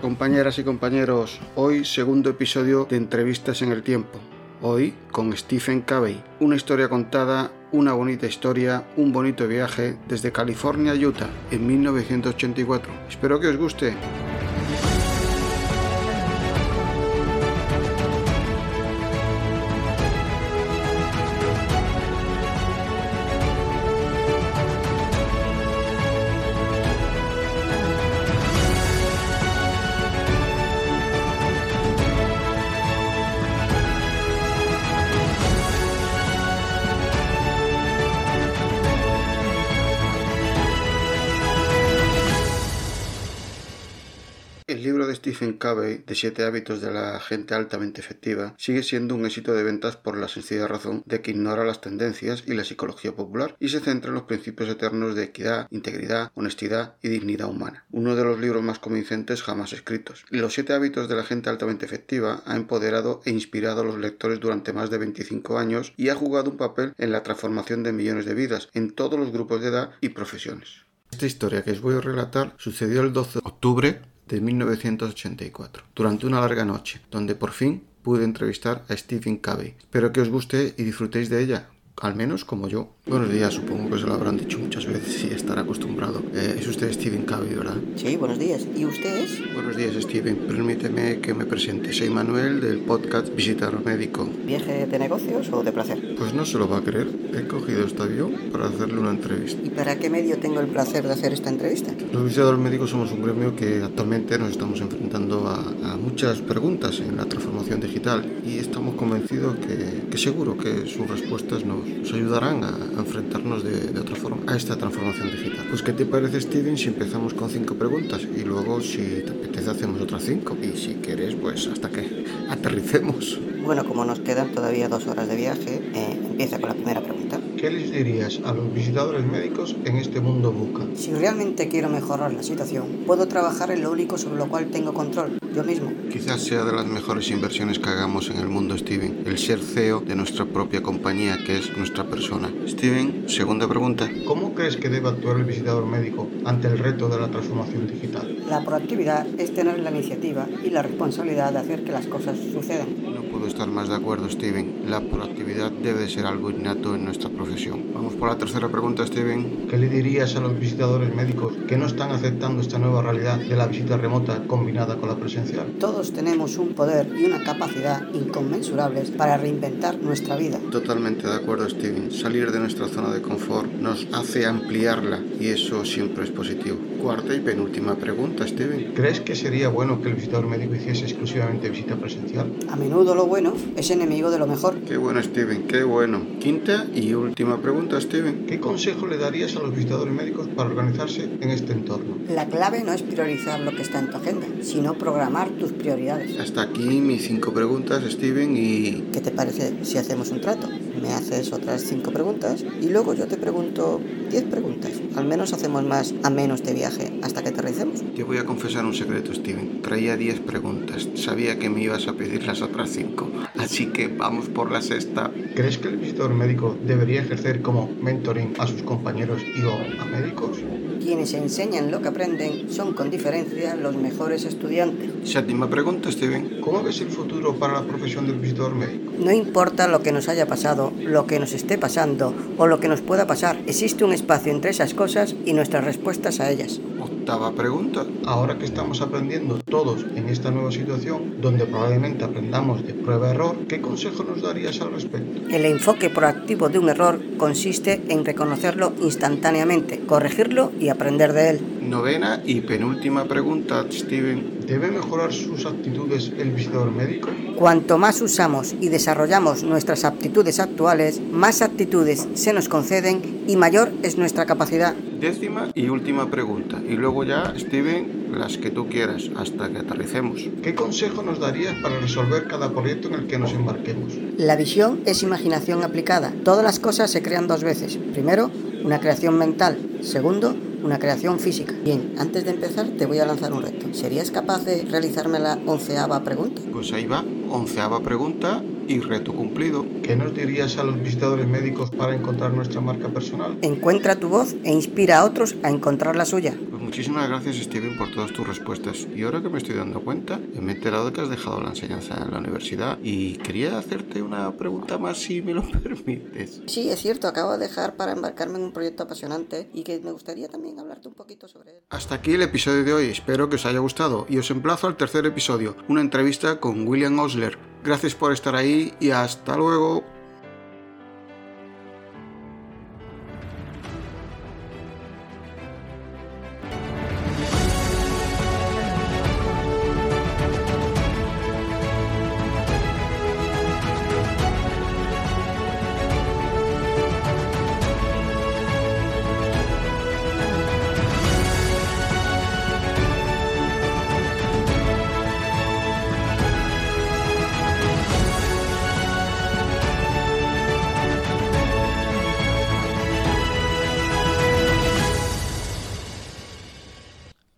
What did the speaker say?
compañeras y compañeros, hoy segundo episodio de Entrevistas en el Tiempo. Hoy con Stephen Covey, una historia contada, una bonita historia, un bonito viaje desde California a Utah en 1984. Espero que os guste. Stephen Covey, de siete hábitos de la gente altamente efectiva, sigue siendo un éxito de ventas por la sencilla razón de que ignora las tendencias y la psicología popular y se centra en los principios eternos de equidad, integridad, honestidad y dignidad humana. Uno de los libros más convincentes jamás escritos. Los siete hábitos de la gente altamente efectiva ha empoderado e inspirado a los lectores durante más de 25 años y ha jugado un papel en la transformación de millones de vidas en todos los grupos de edad y profesiones. Esta historia que os voy a relatar sucedió el 12 de octubre de 1984, durante una larga noche, donde por fin pude entrevistar a Stephen Covey. Espero que os guste y disfrutéis de ella, al menos como yo. Buenos días, supongo que se lo habrán dicho muchas veces y estará acostumbrado. Eh, es usted Stephen Covey, ¿verdad? Sí, buenos días. ¿Y usted es? Buenos días, Steven. Permíteme que me presente. Soy Manuel del podcast Visitar Médico. ¿Viaje de negocios o de placer? Pues no se lo va a creer. He cogido este avión para hacerle una entrevista. ¿Y para qué medio tengo el placer de hacer esta entrevista? Los visitadores médicos somos un gremio que actualmente nos estamos enfrentando a, a muchas preguntas en la transformación digital y estamos convencidos que, que seguro que sus respuestas nos, nos ayudarán a enfrentarnos de, de, otra forma a esta transformación digital. Pues ¿qué te parece Steven si empezamos con cinco preguntas y luego si te apetece hacemos otras cinco y si quieres pues hasta que aterricemos? Bueno, como nos quedan todavía dos horas de viaje, eh, empieza con la primera pregunta. ¿Qué les dirías a los visitadores médicos en este mundo buca? Si realmente quiero mejorar la situación, puedo trabajar en lo único sobre lo cual tengo control, yo mismo. Quizás sea de las mejores inversiones que hagamos en el mundo, Steven, el ser CEO de nuestra propia compañía, que es nuestra persona. Steven, segunda pregunta. ¿Cómo crees que debe actuar el visitador médico ante el reto de la transformación digital? La proactividad es tener la iniciativa y la responsabilidad de hacer que las cosas sucedan. Puedo estar más de acuerdo, Steven. La proactividad debe de ser algo innato en nuestra profesión. Vamos por la tercera pregunta, Steven. ¿Qué le dirías a los visitadores médicos que no están aceptando esta nueva realidad de la visita remota combinada con la presencial? Todos tenemos un poder y una capacidad inconmensurables para reinventar nuestra vida. Totalmente de acuerdo, Steven. Salir de nuestra zona de confort nos hace ampliarla y eso siempre es positivo. Cuarta y penúltima pregunta, Steven. ¿Crees que sería bueno que el visitador médico hiciese exclusivamente visita presencial? A menudo lo bueno es enemigo de lo mejor. Qué bueno, Steven, qué bueno. Quinta y última pregunta, Steven. ¿Qué consejo le darías a los visitadores médicos para organizarse en este entorno? La clave no es priorizar lo que está en tu agenda, sino programar tus prioridades. Hasta aquí mis cinco preguntas, Steven, y... ¿Qué te parece si hacemos un trato? Me haces otras cinco preguntas y luego yo te pregunto diez preguntas. Al menos hacemos más a menos de viaje hasta que aterricemos. Te voy a confesar un secreto, Steven. Traía diez preguntas. Sabía que me ibas a pedir las otras cinco. Así que vamos por la sexta. ¿Crees que el visitador médico debería ejercer como mentoring a sus compañeros y o a médicos? Quienes enseñan lo que aprenden son con diferencia los mejores estudiantes. Séptima pregunta, Steven. ¿Cómo ves el futuro para la profesión del visitador médico? No importa lo que nos haya pasado, lo que nos esté pasando o lo que nos pueda pasar, existe un espacio entre esas cosas y nuestras respuestas a ellas. Octava pregunta. Ahora que estamos aprendiendo todos en esta nueva situación, donde probablemente aprendamos de prueba-error, ¿qué consejo nos darías al respecto? El enfoque proactivo de un error consiste en reconocerlo instantáneamente, corregirlo y aprender de él. Novena y penúltima pregunta, Steven. ¿Debe mejorar sus aptitudes el visitador médico? Cuanto más usamos y desarrollamos nuestras aptitudes actuales, más aptitudes se nos conceden y mayor es nuestra capacidad. Décima y última pregunta. Y luego ya, Steven, las que tú quieras, hasta que aterricemos. ¿Qué consejo nos darías para resolver cada proyecto en el que nos embarquemos? La visión es imaginación aplicada. Todas las cosas se crean dos veces. Primero, una creación mental. Segundo, una creación física. Bien, antes de empezar te voy a lanzar un reto. ¿Serías capaz de realizarme la onceava pregunta? Pues ahí va, onceava pregunta y reto cumplido. ¿Qué nos dirías a los visitadores médicos para encontrar nuestra marca personal? Encuentra tu voz e inspira a otros a encontrar la suya. Muchísimas gracias Steven por todas tus respuestas. Y ahora que me estoy dando cuenta, me he enterado de que has dejado la enseñanza en la universidad y quería hacerte una pregunta más si me lo permites. Sí, es cierto, acabo de dejar para embarcarme en un proyecto apasionante y que me gustaría también hablarte un poquito sobre él. Hasta aquí el episodio de hoy, espero que os haya gustado y os emplazo al tercer episodio, una entrevista con William Osler. Gracias por estar ahí y hasta luego.